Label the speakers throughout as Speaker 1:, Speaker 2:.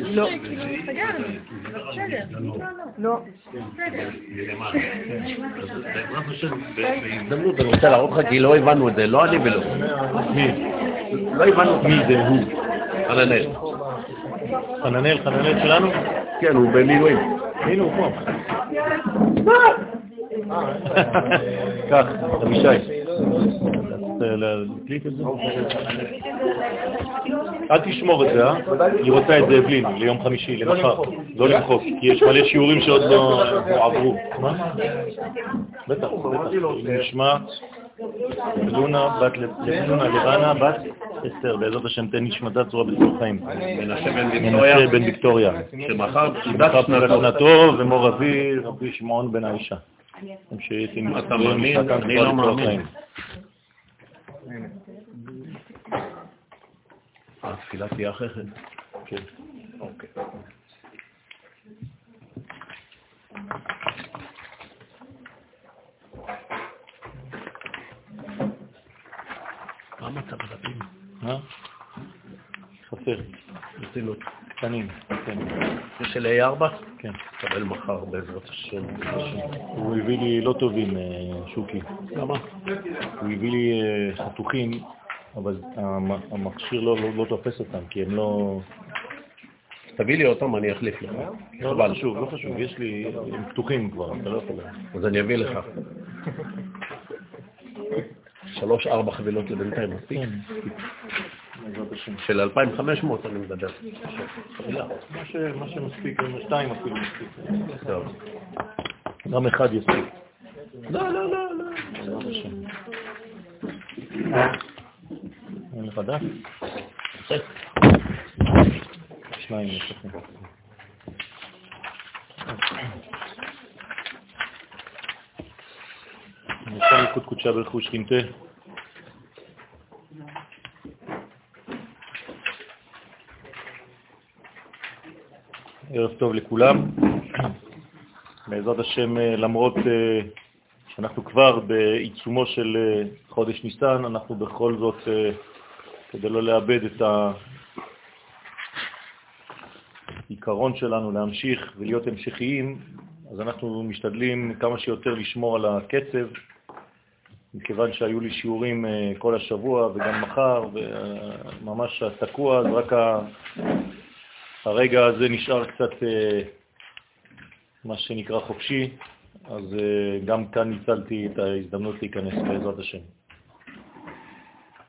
Speaker 1: לא. לא.
Speaker 2: בהזדמנות אני רוצה להראות לך כי לא הבנו את זה, לא אני ולא.
Speaker 3: מי?
Speaker 2: לא הבנו
Speaker 3: מי זה הוא?
Speaker 2: חננאל.
Speaker 3: חננאל, חננאל שלנו?
Speaker 2: כן, הוא במילואים.
Speaker 3: הנה הוא פה. קח, אבישי. להקליט את זה? אל תשמור את זה, אה? היא רוצה את זה בלי, ליום חמישי, למחר. לא למחוק, כי יש מלא שיעורים שעוד לא עברו. מה? בטח, בטח. נשמע לונה בת לונה לבנה בת אסתר, בעזרת השם תן נשמתה צורה בצור חיים. מנשה בן ויקטוריה.
Speaker 2: שמחר
Speaker 3: שנתו ומור אבי רבי שמעון בן האישה.
Speaker 2: אתה מאמין? אני לא מאמין. התפילה תהיה אחרי כן.
Speaker 3: כן.
Speaker 2: אוקיי. מה מצב הדפים?
Speaker 3: חסר.
Speaker 2: ברצינות.
Speaker 3: קטנים, כן.
Speaker 2: זה של A4?
Speaker 3: כן.
Speaker 2: קבל מחר בעזרת השם.
Speaker 3: הוא הביא לי לא טובים, אה, שוקי.
Speaker 2: למה?
Speaker 3: הוא הביא לי אה, חתוכים, אבל המ- המכשיר לא- לא לא תופס אותם, כי הם לא...
Speaker 2: תביא לי אותם, אני אחליף לך.
Speaker 3: לא, לא חשוב, לא חשוב, יש לי, הם פתוחים כבר, אתה לא יכול...
Speaker 2: אז אני אביא לך. שלוש, ארבע חבילות לבינתיים, מספיק?
Speaker 3: כן.
Speaker 2: של 2,500 אני מדבר.
Speaker 3: מה שמספיק, שתיים אפילו מספיק.
Speaker 2: טוב.
Speaker 3: גם אחד יספיק.
Speaker 2: לא, לא, לא, לא.
Speaker 3: בעזרת השם. אין לך דף? שניים לכם. נשאר ליקוד קודשה ברכו שכינתה. ערב טוב לכולם. בעזרת השם, אה, למרות אה, שאנחנו כבר בעיצומו של אה, חודש ניסן, אנחנו בכל זאת, כדי לא לאבד את העיקרון שלנו להמשיך ולהיות המשכיים, אז אנחנו משתדלים כמה שיותר לשמור על הקצב, מכיוון שהיו לי שיעורים אה, כל השבוע וגם מחר, וממש תקוע, אז רק הרגע הזה נשאר קצת אה, מה שנקרא חופשי, אז אה, גם כאן ניצלתי את ההזדמנות להיכנס בעזרת השם.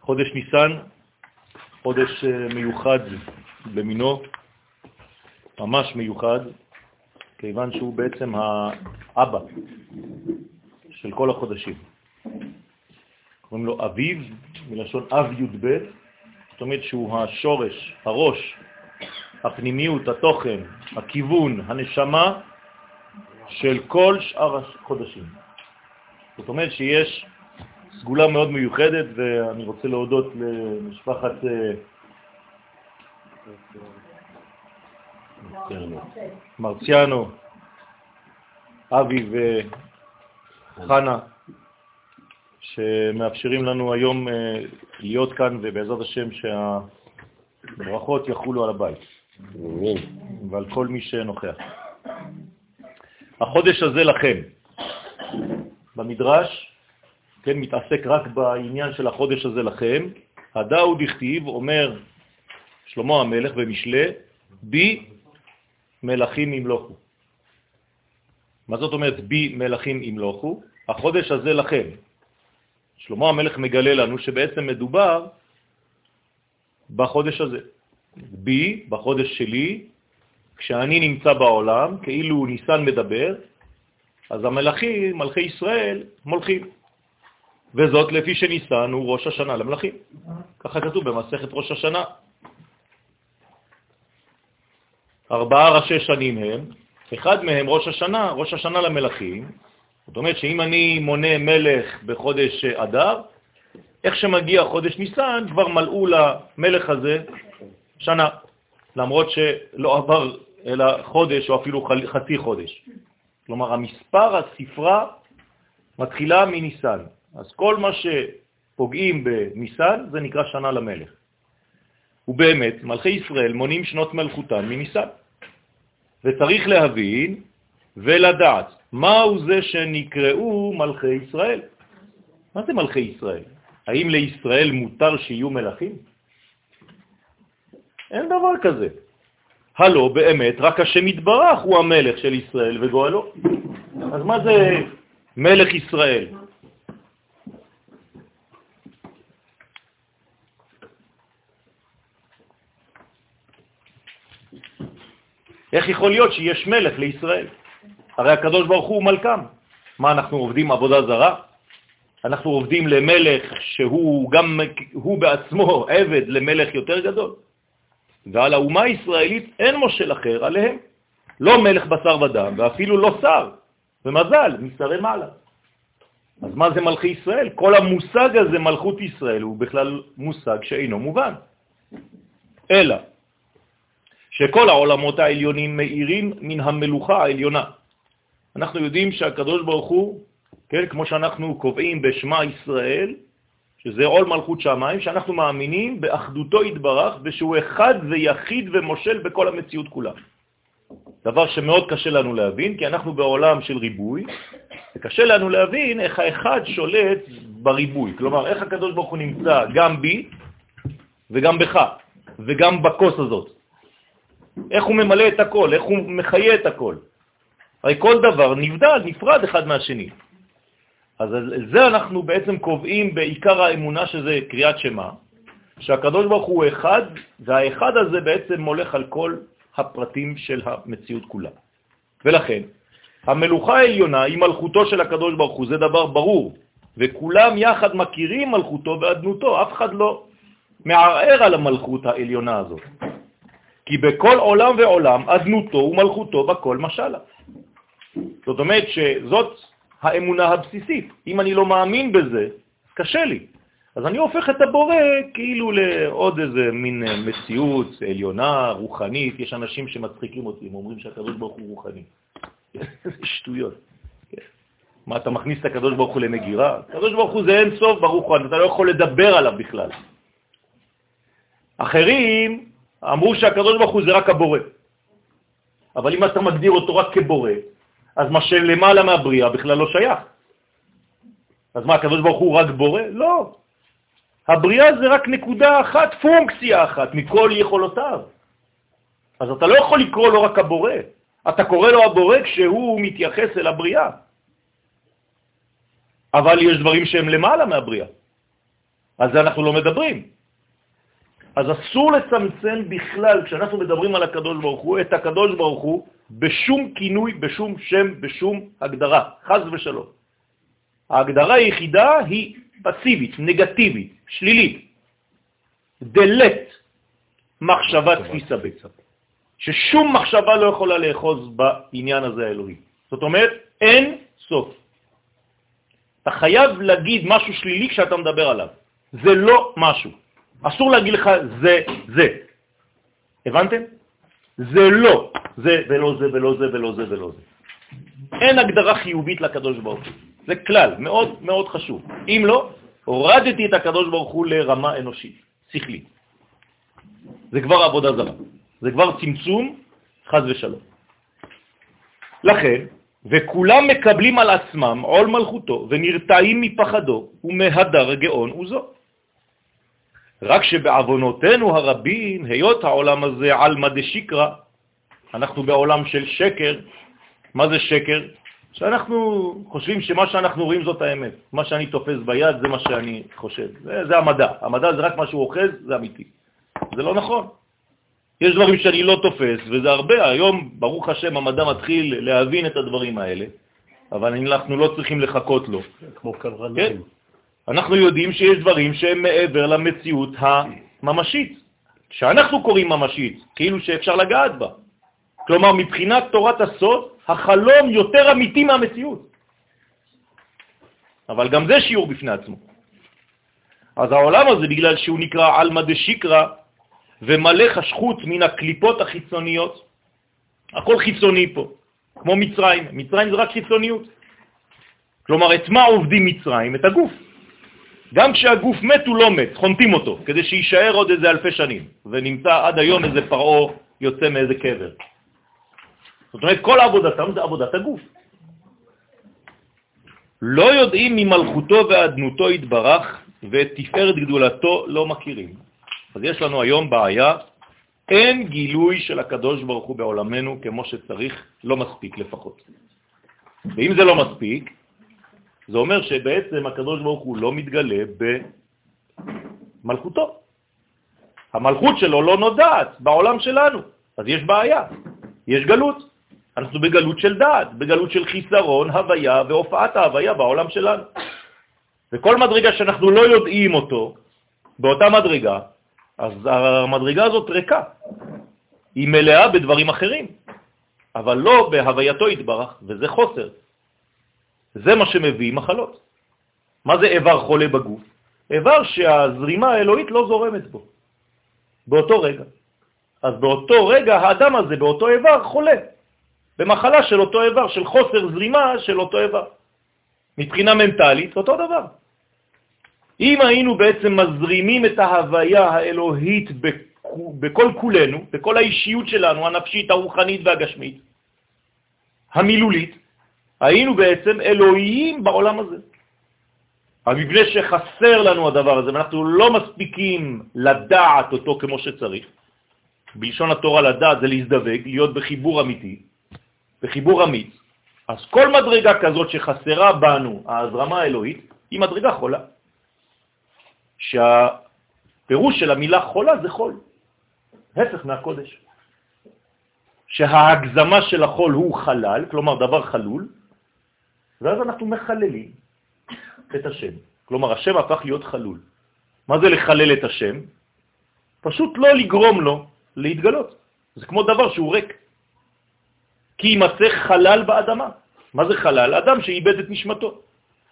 Speaker 3: חודש ניסן, חודש אה, מיוחד במינו, ממש מיוחד, כיוון שהוא בעצם האבא של כל החודשים. קוראים לו אביב, מלשון אב י"ב, זאת אומרת שהוא השורש, הראש, הפנימיות, התוכן, הכיוון, הנשמה של כל שאר החודשים. זאת אומרת שיש סגולה מאוד מיוחדת, ואני רוצה להודות למשפחת אה, מרציאנו, אבי וחנה, שמאפשרים לנו היום אה, להיות כאן, ובעזרת השם שהברכות יחולו על הבית ועל כל מי שנוכח. החודש הזה לכם. במדרש, כן, מתעסק רק בעניין של החודש הזה לכם. הדאו דכתיב, אומר שלמה המלך במשלי, בי מלכים ימלוכו. מה זאת אומרת בי מלכים ימלוכו? החודש הזה לכם. שלמה המלך מגלה לנו שבעצם מדובר בחודש הזה. בי, בחודש שלי, כשאני נמצא בעולם, כאילו ניסן מדבר, אז המלכים, מלכי ישראל, מולכים. וזאת לפי שניסן הוא ראש השנה למלכים. ככה כתוב במסכת ראש השנה. ארבעה ראשי שנים הם, אחד מהם ראש השנה, ראש השנה למלכים. זאת אומרת שאם אני מונה מלך בחודש אדר, איך שמגיע חודש ניסן, כבר מלאו למלך הזה שנה, למרות שלא עבר אלא חודש או אפילו חצי חודש. כלומר, המספר, הספרה, מתחילה מניסן. אז כל מה שפוגעים בניסן זה נקרא שנה למלך. ובאמת, מלכי ישראל מונים שנות מלכותן מניסן. וצריך להבין ולדעת מהו זה שנקראו מלכי ישראל. מה זה מלכי ישראל? האם לישראל מותר שיהיו מלכים? אין דבר כזה. הלא באמת רק השם יתברך הוא המלך של ישראל וגואלו. אז מה זה מלך ישראל? איך יכול להיות שיש מלך לישראל? הרי הקדוש ברוך הוא מלכם. מה, אנחנו עובדים עבודה זרה? אנחנו עובדים למלך שהוא גם, הוא בעצמו עבד למלך יותר גדול. ועל האומה הישראלית אין מושל אחר עליהם. לא מלך בשר ודם, ואפילו לא שר, ומזל, משרי מעלה. אז מה זה מלכי ישראל? כל המושג הזה, מלכות ישראל, הוא בכלל מושג שאינו מובן. אלא שכל העולמות העליונים מאירים מן המלוכה העליונה. אנחנו יודעים שהקדוש ברוך הוא, כן, כמו שאנחנו קובעים בשמה ישראל, שזה עול מלכות שמיים, שאנחנו מאמינים באחדותו יתברך ושהוא אחד ויחיד ומושל בכל המציאות כולה. דבר שמאוד קשה לנו להבין, כי אנחנו בעולם של ריבוי, וקשה לנו להבין איך האחד שולט בריבוי. כלומר, איך הקדוש ברוך הוא נמצא גם בי וגם בך, וגם בכוס הזאת. איך הוא ממלא את הכל, איך הוא מחיה את הכל. הרי כל דבר נבדל, נפרד אחד מהשני. אז זה אנחנו בעצם קובעים בעיקר האמונה שזה קריאת שמה, שהקדוש ברוך הוא אחד, והאחד הזה בעצם מולך על כל הפרטים של המציאות כולה. ולכן, המלוכה העליונה היא מלכותו של הקדוש ברוך הוא, זה דבר ברור, וכולם יחד מכירים מלכותו ואדנותו, אף אחד לא מערער על המלכות העליונה הזאת. כי בכל עולם ועולם אדנותו ומלכותו בכל משלה. זאת אומרת שזאת האמונה הבסיסית. אם אני לא מאמין בזה, קשה לי. אז אני הופך את הבורא כאילו לעוד איזה מין אה, מציאות עליונה, רוחנית. יש אנשים שמצחיקים אותי, הם אומרים שהקדוש ברוך הוא רוחני. שטויות. כן. מה, אתה מכניס את הקדוש ברוך הוא למגירה? הקדוש ברוך הוא זה אין סוף ברוך הוא, אתה לא יכול לדבר עליו בכלל. אחרים אמרו שהקדוש ברוך הוא זה רק הבורא. אבל אם אתה מגדיר אותו רק כבורא, אז מה שלמעלה מהבריאה בכלל לא שייך. אז מה, הקדוש ברוך הוא רק בורא? לא. הבריאה זה רק נקודה אחת, פונקציה אחת מכל יכולותיו. אז אתה לא יכול לקרוא לו רק הבורא, אתה קורא לו הבורא כשהוא מתייחס אל הבריאה. אבל יש דברים שהם למעלה מהבריאה. על זה אנחנו לא מדברים. אז אסור לצמצם בכלל, כשאנחנו מדברים על הקדוש ברוך הוא, את הקדוש ברוך הוא בשום כינוי, בשום שם, בשום הגדרה, חז ושלום. ההגדרה היחידה היא פסיבית, נגטיבית, שלילית. דלת מחשבה תפיסה בצד. ששום מחשבה לא יכולה לאחוז בעניין הזה האלוהי. זאת אומרת, אין סוף. אתה חייב להגיד משהו שלילי כשאתה מדבר עליו. זה לא משהו. אסור להגיד לך זה, זה. הבנתם? זה לא זה ולא זה ולא זה ולא זה ולא זה. אין הגדרה חיובית לקדוש ברוך הוא. זה כלל מאוד מאוד חשוב. אם לא, הורדתי את הקדוש ברוך הוא לרמה אנושית, שכלית. זה כבר עבודה זרה. זה כבר צמצום, חז ושלום. לכן, וכולם מקבלים על עצמם עול מלכותו ונרתעים מפחדו ומהדר גאון וזו. רק שבעוונותינו הרבים, היות העולם הזה על מדי שקרא, אנחנו בעולם של שקר. מה זה שקר? שאנחנו חושבים שמה שאנחנו רואים זאת האמת. מה שאני תופס ביד זה מה שאני חושב. זה, זה המדע. המדע זה רק מה שהוא אוחז, זה אמיתי. זה לא נכון. יש דברים שאני לא תופס, וזה הרבה. היום, ברוך השם, המדע מתחיל להבין את הדברים האלה, אבל אנחנו לא צריכים לחכות לו.
Speaker 2: כמו קברנים. כן?
Speaker 3: אנחנו יודעים שיש דברים שהם מעבר למציאות הממשית, שאנחנו קוראים ממשית, כאילו שאפשר לגעת בה. כלומר, מבחינת תורת הסוד, החלום יותר אמיתי מהמציאות. אבל גם זה שיעור בפני עצמו. אז העולם הזה, בגלל שהוא נקרא עלמא דשיקרא ומלא חשכות מן הקליפות החיצוניות, הכל חיצוני פה, כמו מצרים. מצרים זה רק חיצוניות. כלומר, את מה עובדים מצרים? את הגוף. גם כשהגוף מת הוא לא מת, חונטים אותו, כדי שיישאר עוד איזה אלפי שנים, ונמצא עד היום איזה פרעו יוצא מאיזה קבר. זאת אומרת, כל עבודתם זה עבודת הגוף. לא יודעים ממלכותו ואדנותו יתברך ואת תפארת גדולתו לא מכירים. אז יש לנו היום בעיה, אין גילוי של הקדוש ברוך הוא בעולמנו כמו שצריך, לא מספיק לפחות. ואם זה לא מספיק, זה אומר שבעצם הקדוש ברוך הוא לא מתגלה במלכותו. המלכות שלו לא נודעת בעולם שלנו, אז יש בעיה, יש גלות. אנחנו בגלות של דעת, בגלות של חיסרון, הוויה והופעת ההוויה בעולם שלנו. וכל מדרגה שאנחנו לא יודעים אותו, באותה מדרגה, אז המדרגה הזאת ריקה. היא מלאה בדברים אחרים, אבל לא בהווייתו התברך, וזה חוסר. זה מה שמביא מחלות. מה זה איבר חולה בגוף? איבר שהזרימה האלוהית לא זורמת בו, באותו רגע. אז באותו רגע האדם הזה, באותו איבר, חולה, במחלה של אותו איבר, של חוסר זרימה של אותו איבר. מבחינה מנטלית, אותו דבר. אם היינו בעצם מזרימים את ההוויה האלוהית בכל כולנו, בכל האישיות שלנו, הנפשית, הרוחנית והגשמית, המילולית, היינו בעצם אלוהים בעולם הזה. מפני שחסר לנו הדבר הזה, ואנחנו לא מספיקים לדעת אותו כמו שצריך, בלשון התורה לדעת זה להזדווג, להיות בחיבור אמיתי, בחיבור אמיץ, אז כל מדרגה כזאת שחסרה בנו, ההזרמה האלוהית, היא מדרגה חולה. שהפירוש של המילה חולה זה חול, הפך מהקודש. שההגזמה של החול הוא חלל, כלומר דבר חלול, ואז אנחנו מחללים את השם. כלומר, השם הפך להיות חלול. מה זה לחלל את השם? פשוט לא לגרום לו להתגלות. זה כמו דבר שהוא ריק. כי יימצא חלל באדמה. מה זה חלל? אדם שאיבד את נשמתו.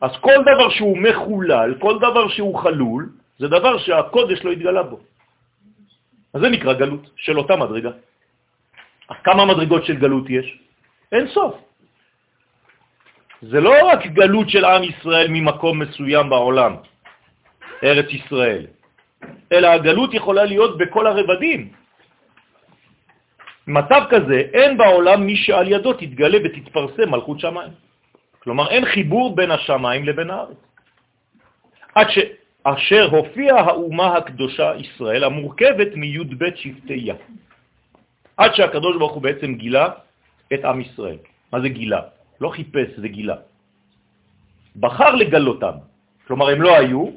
Speaker 3: אז כל דבר שהוא מחולל, כל דבר שהוא חלול, זה דבר שהקודש לא התגלה בו. אז זה נקרא גלות של אותה מדרגה. כמה מדרגות של גלות יש? אין סוף. זה לא רק גלות של עם ישראל ממקום מסוים בעולם, ארץ ישראל, אלא הגלות יכולה להיות בכל הרבדים. מצב כזה, אין בעולם מי שעל ידו תתגלה ותתפרסם מלכות שמיים. כלומר, אין חיבור בין השמיים לבין הארץ. עד שאשר הופיעה האומה הקדושה ישראל, המורכבת מי"ב שבטי יה. עד שהקדוש ברוך הוא בעצם גילה את עם ישראל. מה זה גילה? לא חיפש, זה גילה. בחר לגלותם. כלומר, הם לא היו,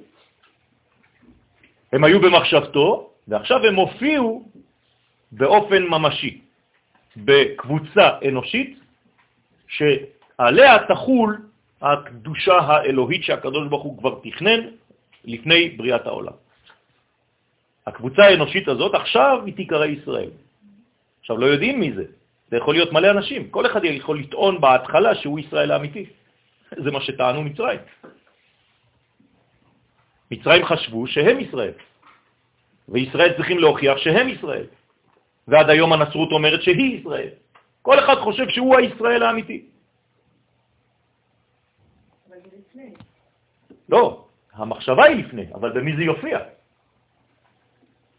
Speaker 3: הם היו במחשבתו, ועכשיו הם הופיעו באופן ממשי, בקבוצה אנושית, שעליה תחול הקדושה האלוהית שהקדוש ברוך הוא כבר תכנן לפני בריאת העולם. הקבוצה האנושית הזאת עכשיו היא תיקרא ישראל. עכשיו, לא יודעים מי זה. זה יכול להיות מלא אנשים. כל אחד יכול לטעון בהתחלה שהוא ישראל האמיתי. זה מה שטענו מצרים. מצרים חשבו שהם ישראל, וישראל צריכים להוכיח שהם ישראל. ועד היום הנצרות אומרת שהיא ישראל. כל אחד חושב שהוא הישראל האמיתי. לא, המחשבה היא לפני, אבל במי זה יופיע?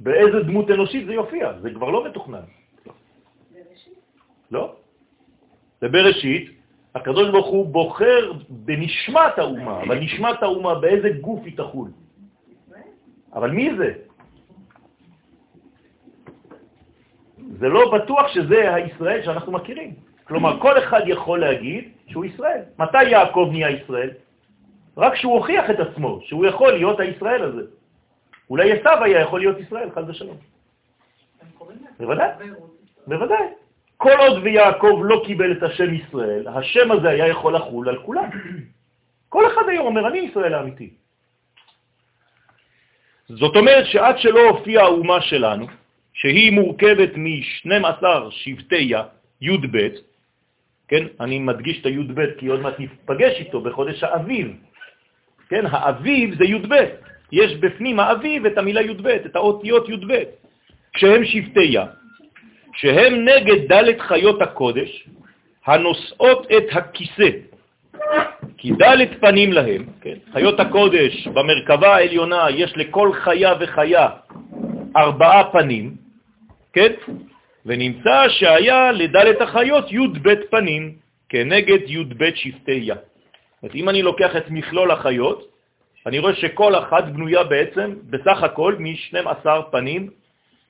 Speaker 3: באיזה דמות אנושית זה יופיע? זה כבר לא מתוכנן. לא. בבראשית, הקדוש ברוך הוא בוחר בנשמת האומה, אבל נשמת האומה באיזה גוף היא תחול? אבל מי זה? זה לא בטוח שזה הישראל שאנחנו מכירים. כלומר, כל אחד יכול להגיד שהוא ישראל. מתי יעקב נהיה ישראל? רק שהוא הוכיח את עצמו, שהוא יכול להיות הישראל הזה. אולי עשיו היה יכול להיות ישראל, חד ושלום. בוודאי, בוודאי. כל עוד ויעקב לא קיבל את השם ישראל, השם הזה היה יכול לחול על כולם. כל אחד היום אומר, אני ישראל האמיתי. זאת אומרת שעד שלא הופיעה האומה שלנו, שהיא מורכבת מ-12 שבטיה, י"ב, כן, אני מדגיש את הי"ב כי עוד מעט נפגש איתו בחודש האביב, כן, האביב זה י"ב, יש בפנים האביב את המילה י"ב, את האותיות י"ב, כשהם שבטיה, שהם נגד דלת חיות הקודש הנושאות את הכיסא, כי דלת פנים להם, כן? חיות הקודש במרכבה העליונה יש לכל חיה וחיה ארבעה פנים, כן? ונמצא שהיה לדלת החיות י' ב' פנים כנגד י' ב' שבטי יה. זאת אם אני לוקח את מכלול החיות, אני רואה שכל אחת בנויה בעצם בסך הכל מ-12 פנים,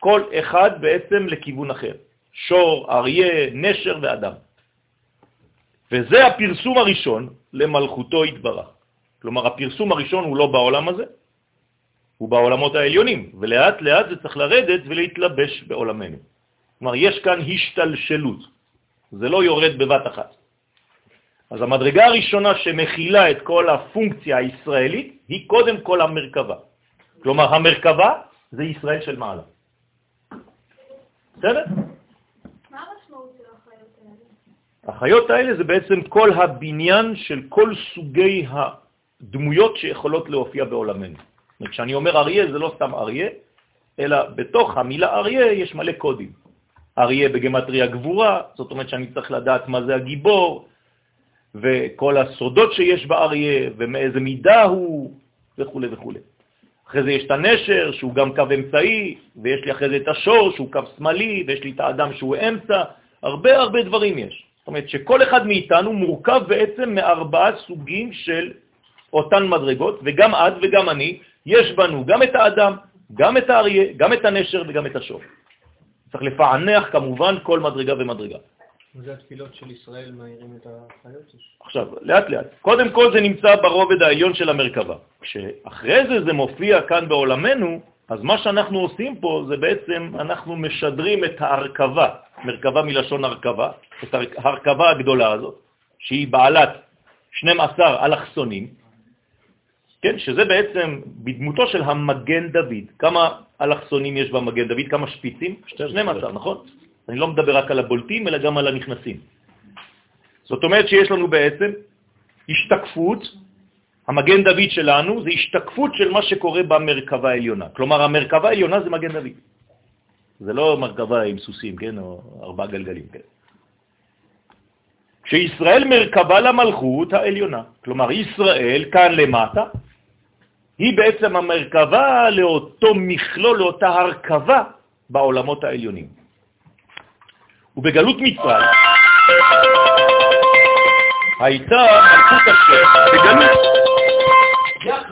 Speaker 3: כל אחד בעצם לכיוון אחר. שור, אריה, נשר ואדם. וזה הפרסום הראשון למלכותו התברך. כלומר, הפרסום הראשון הוא לא בעולם הזה, הוא בעולמות העליונים, ולאט לאט זה צריך לרדת ולהתלבש בעולמנו. כלומר, יש כאן השתלשלות, זה לא יורד בבת אחת. אז המדרגה הראשונה שמכילה את כל הפונקציה הישראלית היא קודם כל המרכבה. כלומר, המרכבה זה ישראל של מעלה. בסדר?
Speaker 1: מה המשמעות של החיות האלה?
Speaker 3: החיות האלה זה בעצם כל הבניין של כל סוגי הדמויות שיכולות להופיע בעולמנו. כשאני אומר אריה זה לא סתם אריה, אלא בתוך המילה אריה יש מלא קודים. אריה בגמטריה גבורה, זאת אומרת שאני צריך לדעת מה זה הגיבור, וכל הסודות שיש באריה, ומאיזה מידה הוא, וכו' וכו'. אחרי זה יש את הנשר, שהוא גם קו אמצעי, ויש לי אחרי זה את השור, שהוא קו שמאלי, ויש לי את האדם שהוא אמצע, הרבה הרבה דברים יש. זאת אומרת שכל אחד מאיתנו מורכב בעצם מארבעה סוגים של אותן מדרגות, וגם את וגם אני, יש בנו גם את האדם, גם את האריה, גם את הנשר וגם את השור. צריך לפענח כמובן כל מדרגה ומדרגה.
Speaker 4: וזה התפילות של ישראל מאירים את החיות?
Speaker 3: עכשיו, לאט לאט. קודם כל זה נמצא ברובד העליון של המרכבה. כשאחרי זה זה מופיע כאן בעולמנו, אז מה שאנחנו עושים פה זה בעצם אנחנו משדרים את ההרכבה, מרכבה מלשון הרכבה, את ההרכבה הגדולה הזאת, שהיא בעלת 12 אלכסונים, כן, שזה בעצם בדמותו של המגן דוד. כמה אלכסונים יש במגן דוד? כמה שפיצים? 12, נכון? אני לא מדבר רק על הבולטים, אלא גם על הנכנסים. זאת אומרת שיש לנו בעצם השתקפות, המגן דוד שלנו זה השתקפות של מה שקורה במרכבה העליונה. כלומר, המרכבה העליונה זה מגן דוד. זה לא מרכבה עם סוסים, כן, או ארבעה גלגלים, כן. כשישראל מרכבה למלכות העליונה, כלומר ישראל כאן למטה, היא בעצם המרכבה לאותו מכלול, לאותה הרכבה בעולמות העליונים. ובגלות מצרים הייתה מלכות השם בגלות.